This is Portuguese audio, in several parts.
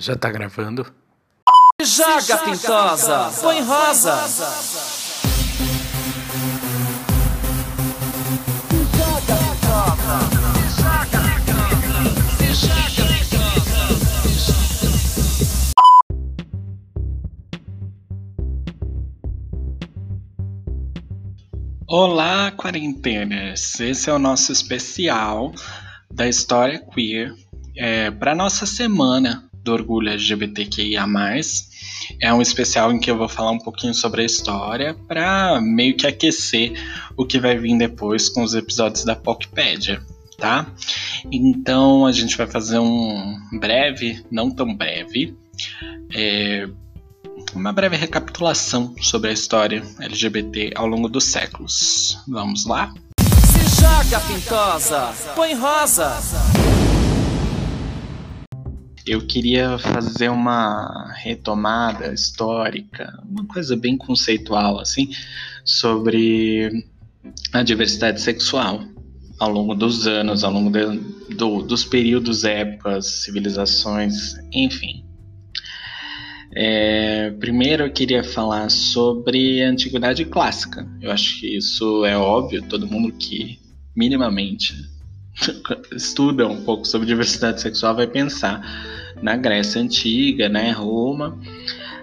Já tá gravando? Joga pintosa, põe rosa. Olá, quarentenas! Esse é o nosso especial da história queer é, para nossa semana do orgulho LGBTQIA. É um especial em que eu vou falar um pouquinho sobre a história para meio que aquecer o que vai vir depois com os episódios da Pocpédia, tá? Então a gente vai fazer um breve, não tão breve, é, uma breve recapitulação sobre a história LGBT ao longo dos séculos. Vamos lá? Se joga pintosa, põe rosa. Eu queria fazer uma retomada histórica, uma coisa bem conceitual assim, sobre a diversidade sexual ao longo dos anos, ao longo de, do, dos períodos, épocas, civilizações, enfim. É, primeiro eu queria falar sobre a antiguidade clássica. Eu acho que isso é óbvio, todo mundo que minimamente estuda um pouco sobre diversidade sexual vai pensar na Grécia antiga, né, Roma,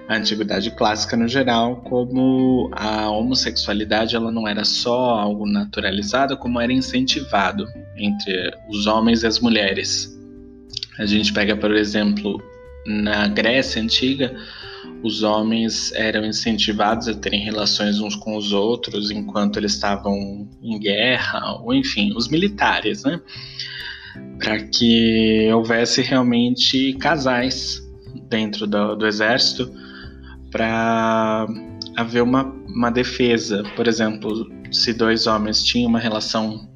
a antiguidade clássica no geral, como a homossexualidade ela não era só algo naturalizado, como era incentivado entre os homens e as mulheres. A gente pega, por exemplo, na Grécia Antiga, os homens eram incentivados a terem relações uns com os outros enquanto eles estavam em guerra, ou enfim, os militares, né? Para que houvesse realmente casais dentro do, do exército para haver uma, uma defesa. Por exemplo, se dois homens tinham uma relação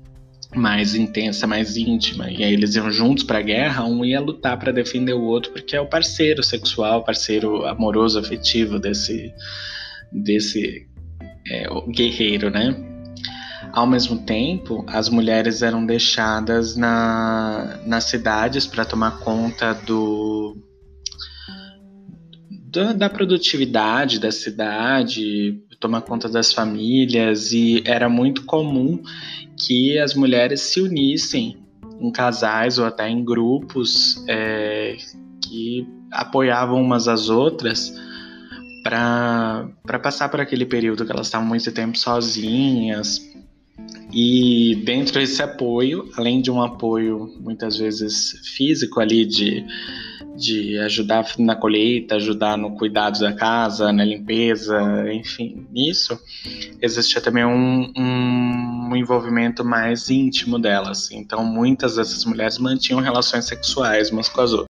mais intensa, mais íntima. E aí eles iam juntos para a guerra, um ia lutar para defender o outro, porque é o parceiro sexual, parceiro amoroso, afetivo desse desse é, guerreiro, né? Ao mesmo tempo, as mulheres eram deixadas na, nas cidades para tomar conta do, da, da produtividade da cidade, tomar conta das famílias, e era muito comum que as mulheres se unissem em casais ou até em grupos é, que apoiavam umas às outras para passar por aquele período que elas estavam muito tempo sozinhas. E dentro desse apoio, além de um apoio muitas vezes físico ali de de ajudar na colheita, ajudar no cuidado da casa, na limpeza, enfim, nisso existia também um, um, envolvimento mais íntimo delas. Então, muitas dessas mulheres mantinham relações sexuais umas com as outras.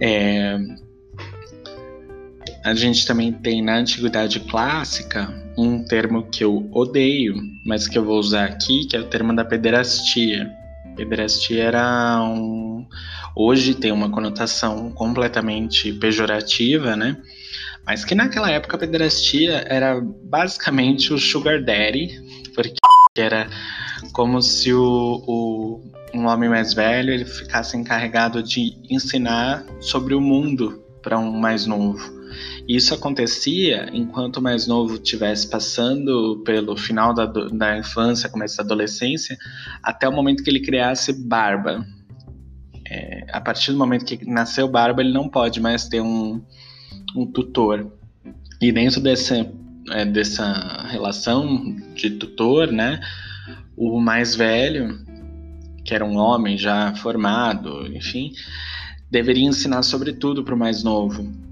É, a gente também tem na antiguidade clássica um termo que eu odeio, mas que eu vou usar aqui, que é o termo da pederastia Pederastia era um. Hoje tem uma conotação completamente pejorativa, né? Mas que naquela época a pederastia era basicamente o sugar daddy, porque era como se o, o, um homem mais velho ele ficasse encarregado de ensinar sobre o mundo para um mais novo. Isso acontecia enquanto o mais novo estivesse passando pelo final da, da infância, começo da adolescência, até o momento que ele criasse barba. É, a partir do momento que nasceu barba, ele não pode mais ter um, um tutor. E dentro desse, é, dessa relação de tutor, né, o mais velho, que era um homem já formado, enfim, deveria ensinar sobre tudo para o mais novo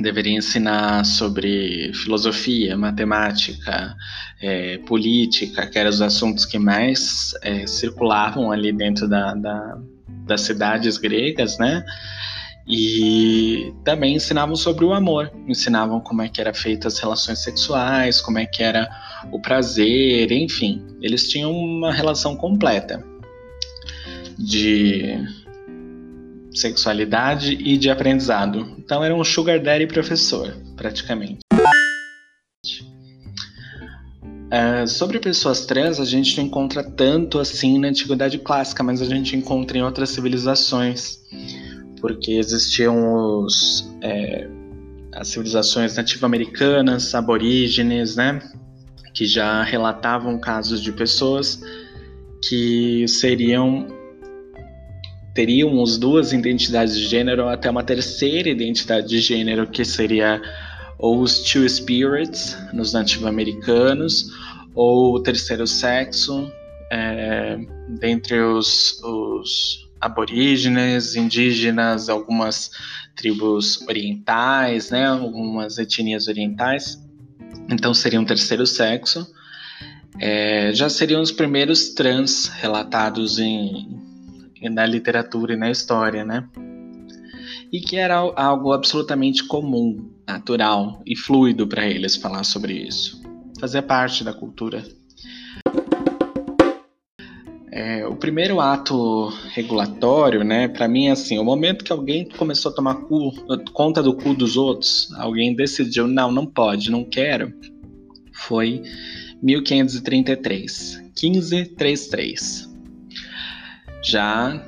deveria ensinar sobre filosofia, matemática, é, política, que eram os assuntos que mais é, circulavam ali dentro da, da, das cidades gregas, né? E também ensinavam sobre o amor, ensinavam como é que era feita as relações sexuais, como é que era o prazer, enfim, eles tinham uma relação completa de sexualidade e de aprendizado. Então era um sugar daddy professor, praticamente. Uh, sobre pessoas trans, a gente não encontra tanto assim na Antiguidade Clássica, mas a gente encontra em outras civilizações, porque existiam os, é, as civilizações nativo-americanas, aborígenes, né, que já relatavam casos de pessoas que seriam teriam as duas identidades de gênero até uma terceira identidade de gênero que seria ou os Two Spirits nos nativo-americanos, ou o terceiro sexo é, dentre os, os aborígenes, indígenas, algumas tribos orientais, né, algumas etnias orientais. Então seria um terceiro sexo. É, já seriam os primeiros trans relatados em, na literatura e na história, né? E que era algo absolutamente comum natural e fluido para eles falar sobre isso. Fazia parte da cultura. É, o primeiro ato regulatório, né, para mim é assim, o momento que alguém começou a tomar cu, conta do cu dos outros, alguém decidiu, não, não pode, não quero, foi 1533, 1533. Já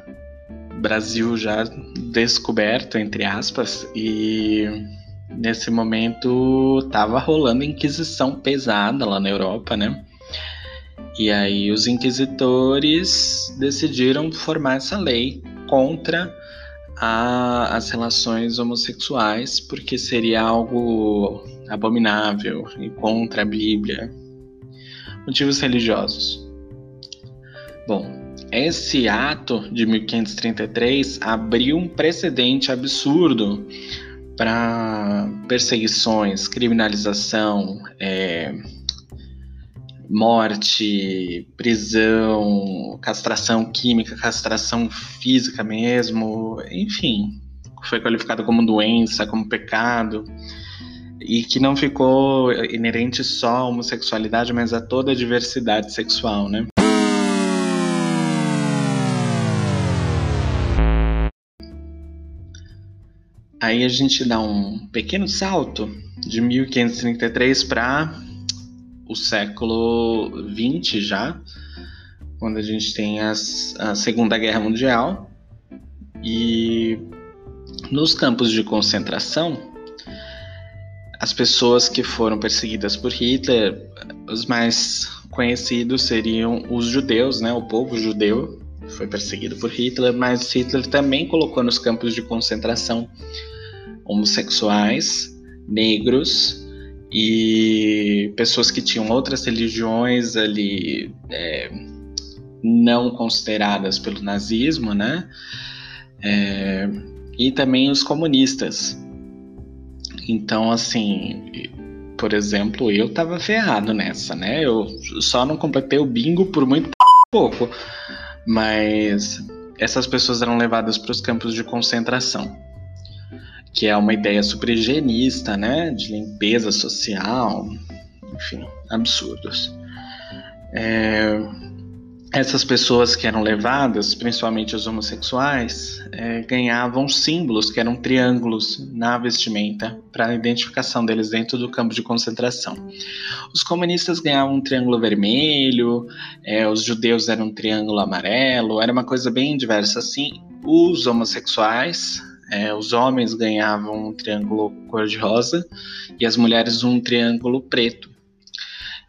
Brasil já descoberto entre aspas e nesse momento tava rolando inquisição pesada lá na Europa, né? E aí os inquisitores decidiram formar essa lei contra a, as relações homossexuais, porque seria algo abominável e contra a Bíblia. Motivos religiosos. Bom, esse ato de 1533 abriu um precedente absurdo para perseguições, criminalização, é, morte, prisão, castração química, castração física mesmo, enfim, foi qualificado como doença, como pecado, e que não ficou inerente só à homossexualidade, mas a toda a diversidade sexual, né? Aí a gente dá um pequeno salto de 1533 para o século 20 já, quando a gente tem as, a Segunda Guerra Mundial e nos campos de concentração as pessoas que foram perseguidas por Hitler, os mais conhecidos seriam os judeus, né? O povo judeu foi perseguido por Hitler, mas Hitler também colocou nos campos de concentração homossexuais, negros e pessoas que tinham outras religiões ali é, não consideradas pelo nazismo, né? É, e também os comunistas. Então, assim, por exemplo, eu tava ferrado nessa, né? Eu só não completei o bingo por muito pouco, mas essas pessoas eram levadas para os campos de concentração que é uma ideia super higienista, né, de limpeza social, enfim, absurdos. É, essas pessoas que eram levadas, principalmente os homossexuais, é, ganhavam símbolos que eram triângulos na vestimenta para a identificação deles dentro do campo de concentração. Os comunistas ganhavam um triângulo vermelho, é, os judeus eram um triângulo amarelo, era uma coisa bem diversa assim. Os homossexuais é, os homens ganhavam um triângulo cor-de-rosa e as mulheres um triângulo preto,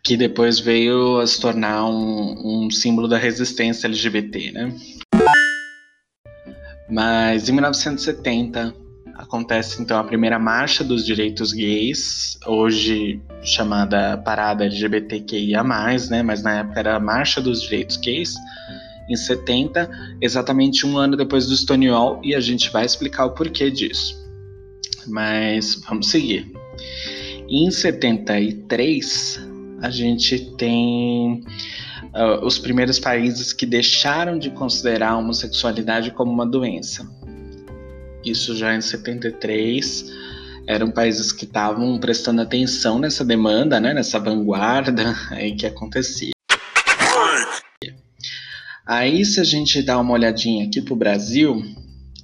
que depois veio a se tornar um, um símbolo da resistência LGBT, né? Mas em 1970 acontece então a primeira marcha dos direitos gays, hoje chamada Parada LGBTQIA+, né? Mas na época era a Marcha dos Direitos Gays em 70, exatamente um ano depois do Stonewall, e a gente vai explicar o porquê disso. Mas vamos seguir. Em 73, a gente tem uh, os primeiros países que deixaram de considerar a homossexualidade como uma doença. Isso já em 73 eram países que estavam prestando atenção nessa demanda, né, nessa vanguarda aí que acontecia. Aí, se a gente dá uma olhadinha aqui para o Brasil,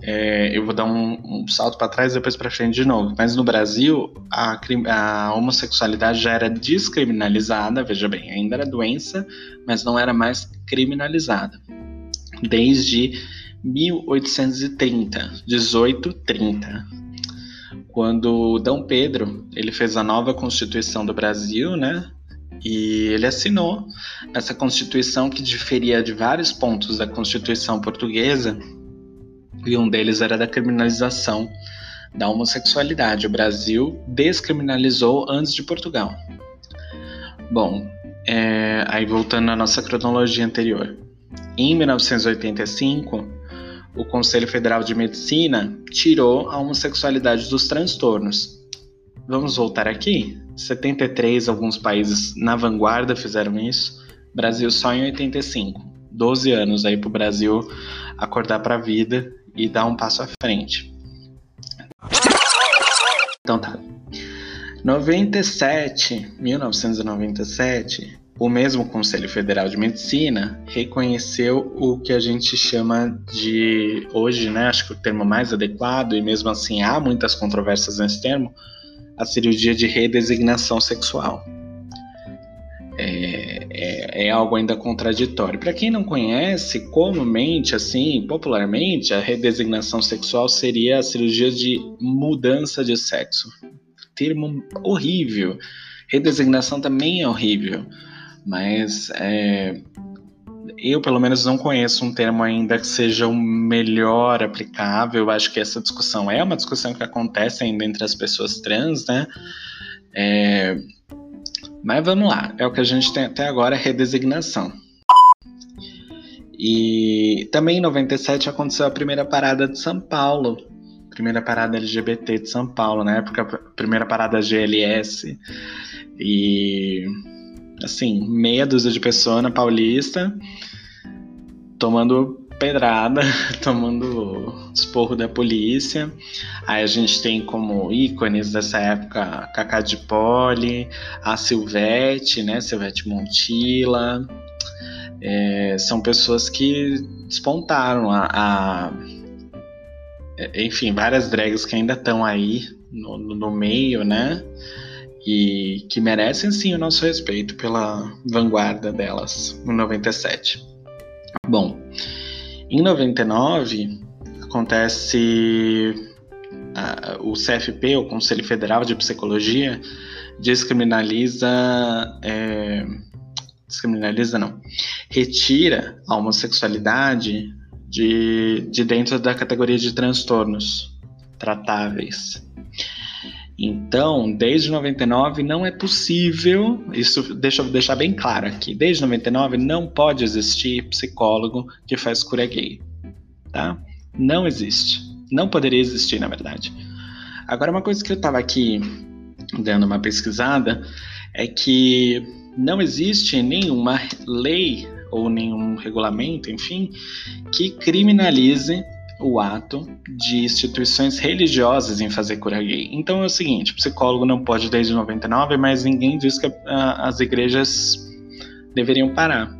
é, eu vou dar um, um salto para trás e depois para frente de novo. Mas no Brasil, a, a, homossexualidade já era descriminalizada, veja bem, ainda era doença, mas não era mais criminalizada. Desde 1830, 1830, quando Dom Pedro ele fez a nova Constituição do Brasil, né? E ele assinou essa Constituição que diferia de vários pontos da Constituição portuguesa e um deles era da criminalização da homossexualidade. O Brasil descriminalizou antes de Portugal. Bom, é, aí voltando à nossa cronologia anterior. Em 1985, o Conselho Federal de Medicina tirou a homossexualidade dos transtornos. Vamos voltar aqui? 73, alguns países na vanguarda fizeram isso. Brasil só em 85. 12 anos aí para o Brasil acordar para a vida e dar um passo à frente. Então tá. 97, 1997, o mesmo Conselho Federal de Medicina reconheceu o que a gente chama de hoje, né, acho que o termo mais adequado e mesmo assim há muitas controvérsias nesse termo, a cirurgia de redesignação sexual é, é, é, algo ainda contraditório. Para quem não conhece, comumente, assim, popularmente, a redesignação sexual seria a cirurgia de mudança de sexo. Termo horrível. Redesignação também é horrível, mas é, eu, pelo menos, não conheço um termo ainda que seja o melhor aplicável. Eu acho que essa discussão é uma discussão que acontece ainda entre as pessoas trans, né? É, mas vamos lá, é o que a gente tem até agora, é redesignação. E também em 97 aconteceu a primeira parada de São Paulo, primeira parada LGBT de São Paulo, na época a primeira parada GLS. E assim, meia dúzia de pessoas na Paulista tomando pedrada, tomando esporro da polícia. Aí a gente tem como ícones dessa época Cacá de Poli, a Silvete, né? Silvete Montilla. É, são pessoas que despontaram a, a, enfim, várias drags que ainda estão aí no, no meio, né? E que merecem sim o nosso respeito pela vanguarda delas, no 97. Bom, em 99, acontece uh, o CFP, o Conselho Federal de Psicologia, descriminaliza. É, descriminaliza não. Retira a homossexualidade de, de dentro da categoria de transtornos tratáveis. Então, desde 99 não é possível, isso deixa eu deixar bem claro aqui, desde 99 não pode existir psicólogo que faz cura gay, tá? Não existe. Não poderia existir, na verdade. Agora, uma coisa que eu estava aqui dando uma pesquisada é que não existe nenhuma lei ou nenhum regulamento, enfim, que criminalize o ato de instituições religiosas em fazer cura gay. Então é o seguinte, psicólogo não pode desde 99, mas ninguém diz que a, as igrejas deveriam parar.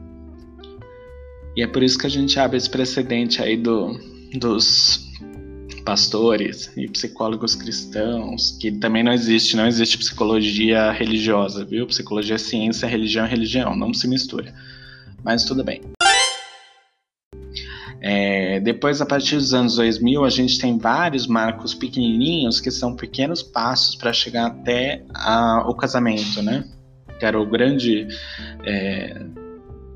E é por isso que a gente abre esse precedente aí do, dos pastores e psicólogos cristãos, que também não existe, não existe psicologia religiosa, viu? Psicologia é ciência, religião é religião, não se mistura. Mas tudo bem. É, depois, a partir dos anos 2000, a gente tem vários marcos pequenininhos que são pequenos passos para chegar até a, o casamento, né? Que era o grande é,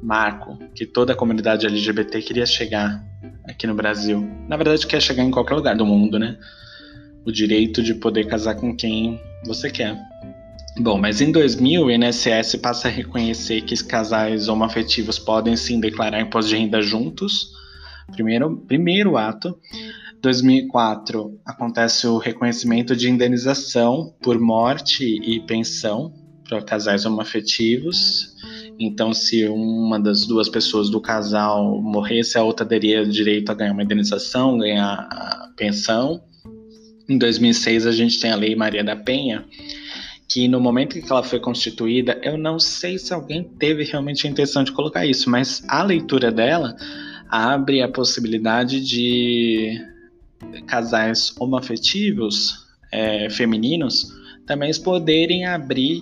marco que toda a comunidade LGBT queria chegar aqui no Brasil. Na verdade, quer chegar em qualquer lugar do mundo, né? O direito de poder casar com quem você quer. Bom, mas em 2000 o INSS passa a reconhecer que casais homoafetivos podem sim declarar imposto de renda juntos Primeiro, primeiro ato. 2004 acontece o reconhecimento de indenização por morte e pensão para casais homoafetivos. Então, se uma das duas pessoas do casal morresse, a outra teria direito a ganhar uma indenização, ganhar a pensão. Em 2006, a gente tem a Lei Maria da Penha, que no momento que ela foi constituída, eu não sei se alguém teve realmente a intenção de colocar isso, mas a leitura dela abre a possibilidade de casais homoafetivos é, femininos também poderem abrir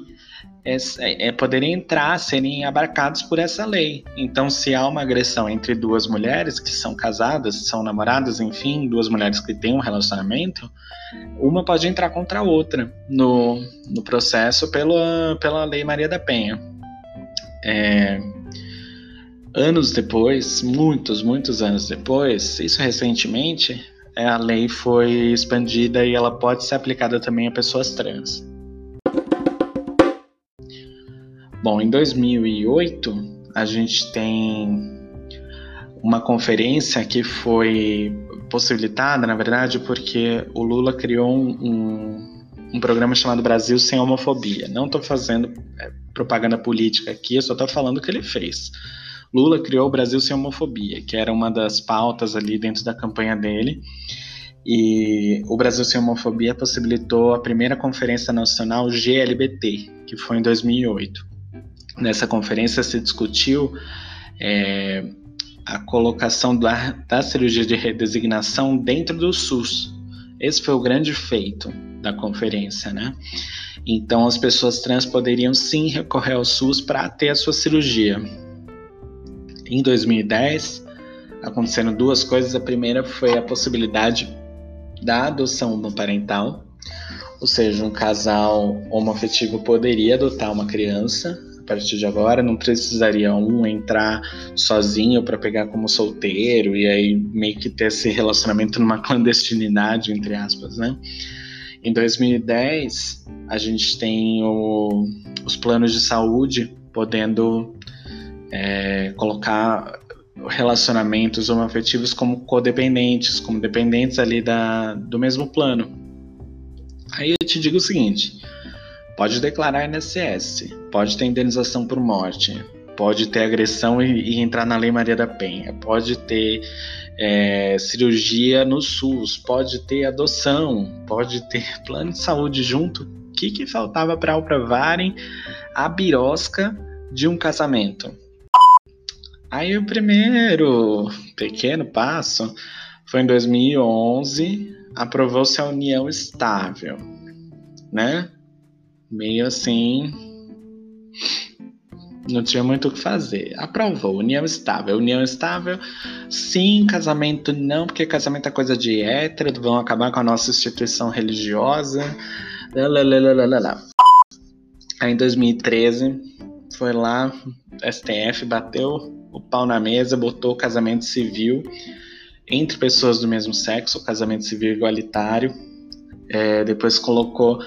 é, é, poderem entrar, serem abarcados por essa lei. Então, se há uma agressão entre duas mulheres que são casadas, são namoradas, enfim, duas mulheres que têm um relacionamento, uma pode entrar contra a outra no, no processo pela, pela Lei Maria da Penha. É, anos depois, muitos, muitos anos depois, isso recentemente, é, a lei foi expandida e ela pode ser aplicada também a pessoas trans. Bom, em 2008 a gente tem uma conferência que foi possibilitada, na verdade, porque o Lula criou um, um, programa chamado Brasil Sem Homofobia. Não estou fazendo é, propaganda política aqui, eu só estou falando o que ele fez. Lula criou o Brasil Sem Homofobia, que era uma das pautas ali dentro da campanha dele. E o Brasil Sem Homofobia possibilitou a primeira Conferência Nacional GLBT, que foi em 2008. Nessa conferência se discutiu é, a colocação da, da cirurgia de redesignação dentro do SUS. Esse foi o grande feito da conferência, né? Então as pessoas trans poderiam sim recorrer ao SUS para ter a sua cirurgia. Em 2010, aconteceram duas coisas. A primeira foi a possibilidade da adoção parental, ou seja, um casal homoafetivo poderia adotar uma criança partir de agora, não precisaria um entrar sozinho para pegar como solteiro e aí meio que ter esse relacionamento numa clandestinidade, entre aspas, né? Em 2010, a gente tem o, os planos de saúde podendo é, colocar relacionamentos homoafetivos como codependentes, como dependentes ali da, do mesmo plano. Aí eu te digo o seguinte: Pode declarar INSS, pode ter indenização por morte, pode ter agressão e, e entrar na Lei Maria da Penha, pode ter é, cirurgia no SUS, pode ter adoção, pode ter plano de saúde junto. O que, que faltava para aprovarem a birosca de um casamento? Aí o primeiro pequeno passo foi em 2011, aprovou-se a união estável, né? meio assim. Não tinha muito o que fazer. Aprovou. União estável. União estável, sim. Casamento, não, porque casamento é coisa de hétero. Vão acabar com a nossa instituição religiosa. Lalalala. Aí em 2013, foi lá, STF bateu o pau na mesa, botou casamento civil entre pessoas do mesmo sexo, casamento civil igualitário. É, depois colocou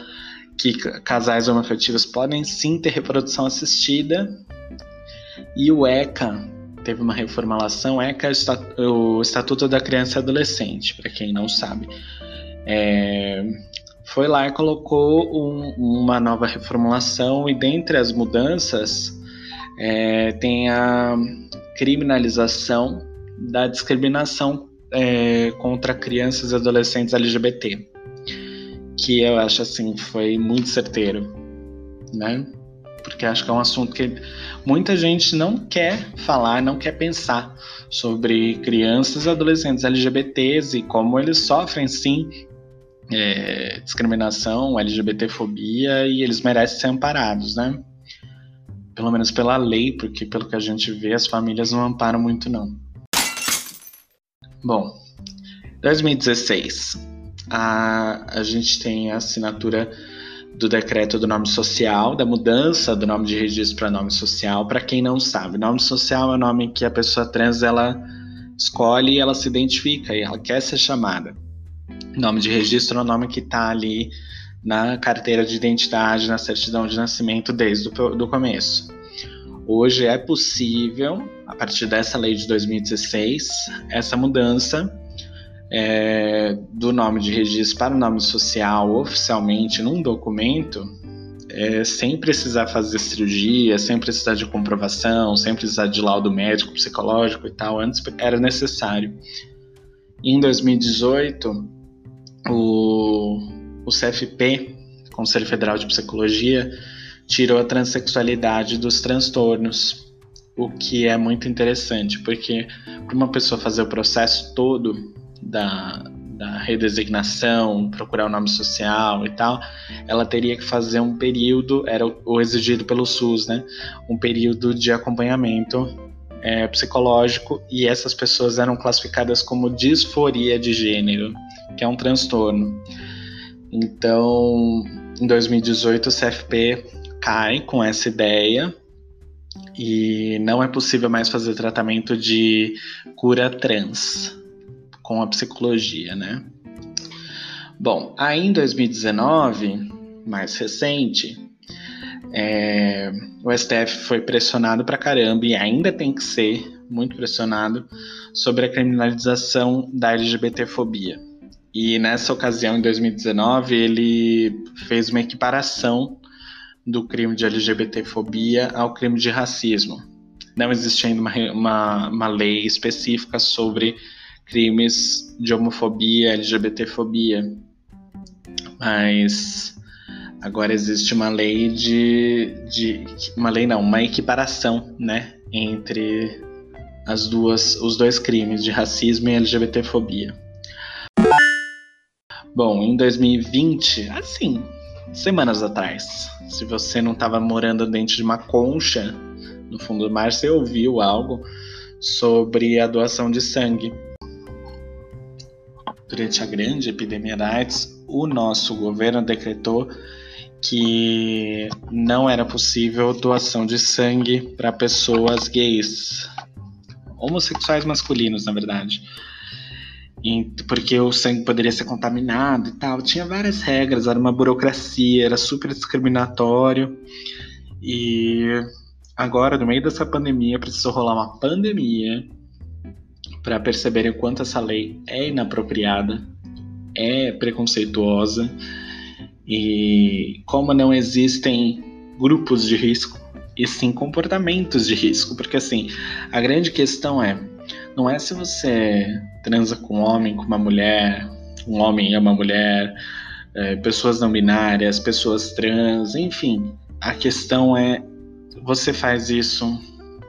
que casais homoafetivos podem sim ter reprodução assistida. E o ECA teve uma reformulação. ECA é o Estatuto da Criança e Adolescente, para quem não sabe. É, foi lá e colocou um, uma nova reformulação, e dentre as mudanças é, tem a criminalização da discriminação é, contra crianças e adolescentes LGBT que eu acho assim foi muito certeiro, né? Porque acho que é um assunto que muita gente não quer falar, não quer pensar sobre crianças e adolescentes LGBTs e como eles sofrem sim é, discriminação, LGBTfobia e eles merecem ser amparados, né? Pelo menos pela lei, porque pelo que a gente vê, as famílias não amparam muito não. Bom, 2016 a, a gente tem a assinatura do decreto do nome social, da mudança do nome de registro para nome social. Para quem não sabe, nome social é o nome que a pessoa trans ela escolhe e ela se identifica e ela quer ser chamada. Nome de registro é o nome que está ali na carteira de identidade, na certidão de nascimento desde o do começo. Hoje é possível, a partir dessa lei de 2016, essa mudança é, do nome de registro para o nome social oficialmente num documento, é, sem precisar fazer cirurgia, sem precisar de comprovação, sem precisar de laudo médico, psicológico e tal, antes era necessário. Em 2018, o, o CFP, Conselho Federal de Psicologia, tirou a transexualidade dos transtornos, o que é muito interessante, porque para uma pessoa fazer o processo todo da, da redesignação, procurar o nome social e tal, ela teria que fazer um período, era o exigido pelo SUS, né? Um período de acompanhamento é, psicológico e essas pessoas eram classificadas como disforia de gênero, que é um transtorno. Então, em 2018, o CFP cai com essa ideia e não é possível mais fazer tratamento de cura trans com a psicologia, né? Bom, aí em 2019, mais recente, é, o STF foi pressionado pra caramba e ainda tem que ser muito pressionado sobre a criminalização da LGBTfobia. E nessa ocasião, em 2019, ele fez uma equiparação do crime de LGBTfobia ao crime de racismo. Não existe ainda uma, uma, uma lei específica sobre crimes de homofobia, LGBTfobia, mas agora existe uma lei de, de uma lei não, uma equiparação, né, entre as duas, os dois crimes de racismo e LGBTfobia. Bom, em 2020, assim, semanas atrás, se você não estava morando dentro de uma concha no fundo do mar, você ouviu algo sobre a doação de sangue. Durante a grande epidemia da AIDS, o nosso governo decretou que não era possível doação de sangue para pessoas gays, homossexuais masculinos, na verdade porque o sangue poderia ser contaminado e tal. Tinha várias regras, era uma burocracia, era super discriminatório. E agora, no meio dessa pandemia, precisou rolar uma pandemia para perceberem o quanto essa lei é inapropriada, é preconceituosa e como não existem grupos de risco e sim comportamentos de risco, porque assim, a grande questão é não é se você transa com um homem, com uma mulher, um homem é uma mulher, é, pessoas não binárias, pessoas trans, enfim. A questão é: você faz isso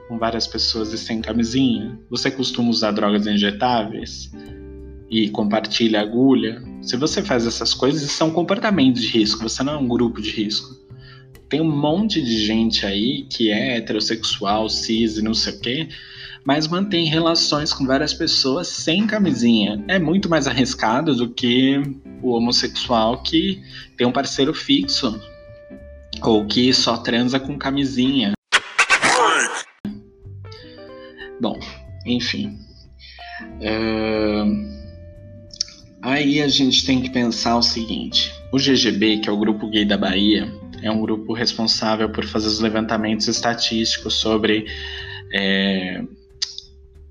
com várias pessoas e sem camisinha? Você costuma usar drogas injetáveis? E compartilha agulha? Se você faz essas coisas, são comportamentos de risco, você não é um grupo de risco. Tem um monte de gente aí que é heterossexual, cis e não sei o quê, mas mantém relações com várias pessoas sem camisinha. É muito mais arriscado do que o homossexual que tem um parceiro fixo ou que só transa com camisinha. Bom, enfim. Aí a gente tem que pensar o seguinte: o GGB, que é o Grupo Gay da Bahia, é um grupo responsável por fazer os levantamentos estatísticos sobre é,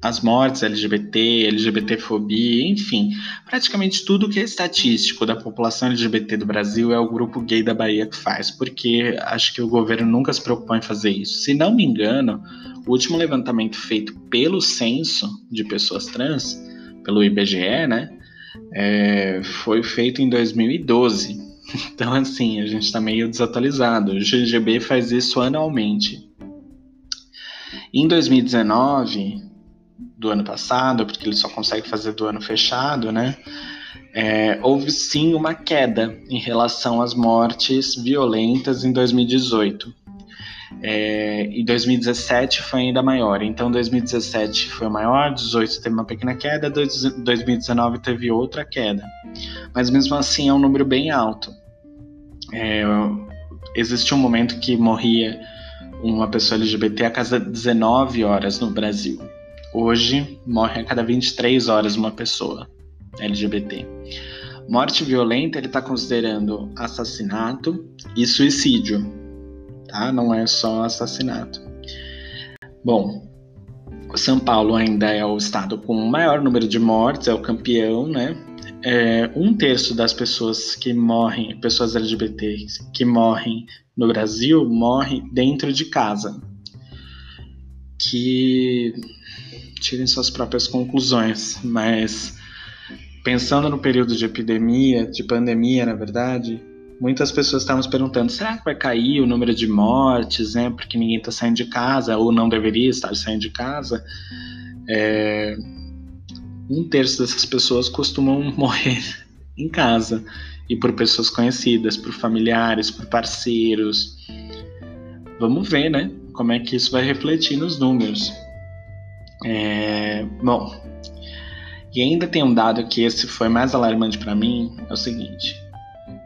as mortes LGBT, LGBTfobia, enfim, praticamente tudo que é estatístico da população LGBT do Brasil é o grupo gay da Bahia que faz, porque acho que o governo nunca se preocupou em fazer isso. Se não me engano, o último levantamento feito pelo censo de pessoas trans, pelo IBGE, né, é, foi feito em 2012. Então, assim, a gente está meio desatualizado. O GGB faz isso anualmente. Em 2019, do ano passado, porque ele só consegue fazer do ano fechado, né? É, houve sim uma queda em relação às mortes violentas em 2018. É, em 2017 foi ainda maior, então 2017 foi maior, 18 teve uma pequena queda, 2019 teve outra queda, mas mesmo assim é um número bem alto. É, existe um momento que morria uma pessoa LGBT a cada 19 horas no Brasil. Hoje, morre a cada 23 horas uma pessoa LGBT. Morte violenta ele está considerando assassinato e suicídio, tá? Não é só assassinato. Bom, São Paulo ainda é o estado com o maior número de mortes, é o campeão, né? É, um terço das pessoas que morrem, pessoas LGBT que morrem no Brasil, morre dentro de casa. Que tirem suas próprias conclusões, mas pensando no período de epidemia, de pandemia, na verdade, muitas pessoas estavam se perguntando: será que vai cair o número de mortes, né? Porque ninguém está saindo de casa ou não deveria estar saindo de casa. É... um terço dessas pessoas costumam morrer em casa e por pessoas conhecidas, por familiares, por parceiros. Vamos ver, né? Como é que isso vai refletir nos números. É, bom, e ainda tem um dado que esse foi mais alarmante para mim, é o seguinte: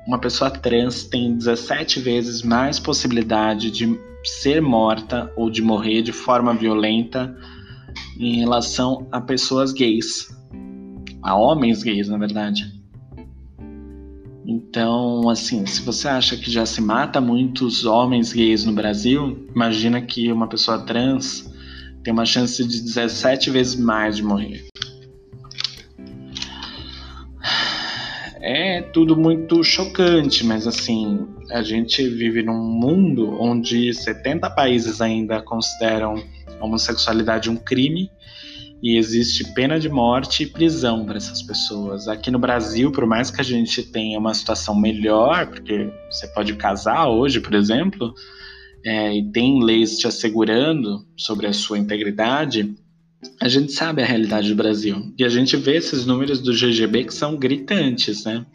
uma pessoa trans tem 17 vezes mais possibilidade de ser morta ou de morrer de forma violenta em relação a pessoas gays, a homens gays, na verdade. Então, assim, se você acha que já se mata muitos homens gays no Brasil, imagina que uma pessoa trans tem uma chance de 17 vezes mais de morrer. É tudo muito chocante, mas assim, a gente vive num mundo onde 70 países ainda consideram a homossexualidade um crime e existe pena de morte e prisão para essas pessoas. Aqui no Brasil, por mais que a gente tenha uma situação melhor, porque você pode casar hoje, por exemplo, é, e tem leis te assegurando sobre a sua integridade, a gente sabe a realidade do Brasil. E a gente vê esses números do GGB que são gritantes, né?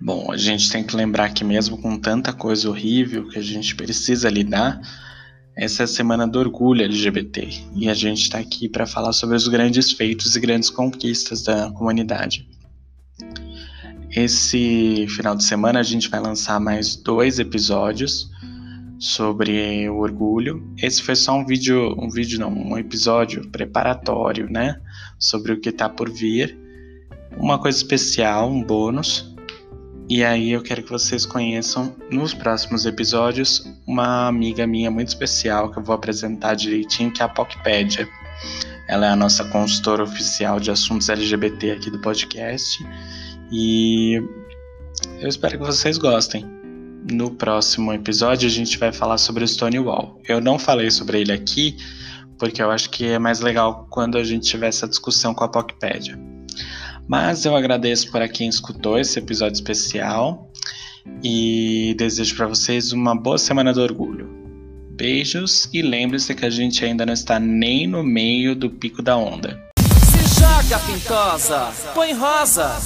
Bom, a gente tem que lembrar que mesmo com tanta coisa horrível que a gente precisa lidar, essa é a semana do orgulho LGBT e a gente está aqui para falar sobre os grandes feitos e grandes conquistas da comunidade. Esse final de semana a gente vai lançar mais dois episódios sobre o orgulho. Esse foi só um vídeo, um vídeo não, um episódio preparatório, né, sobre o que está por vir. Uma coisa especial, um bônus e aí eu quero que vocês conheçam nos próximos episódios uma amiga minha muito especial que eu vou apresentar direitinho, que é a Pocpédia. Ela é a nossa consultora oficial de assuntos LGBT aqui do podcast. E eu espero que vocês gostem. No próximo episódio a gente vai falar sobre o Stonewall. Eu não falei sobre ele aqui porque eu acho que é mais legal quando a gente tiver essa discussão com a Pocpédia. Mas eu agradeço para quem escutou esse episódio especial e desejo para vocês uma boa semana do orgulho. Beijos e lembre-se que a gente ainda não está nem no meio do pico da onda. Se joga, pintosa, põe rosa.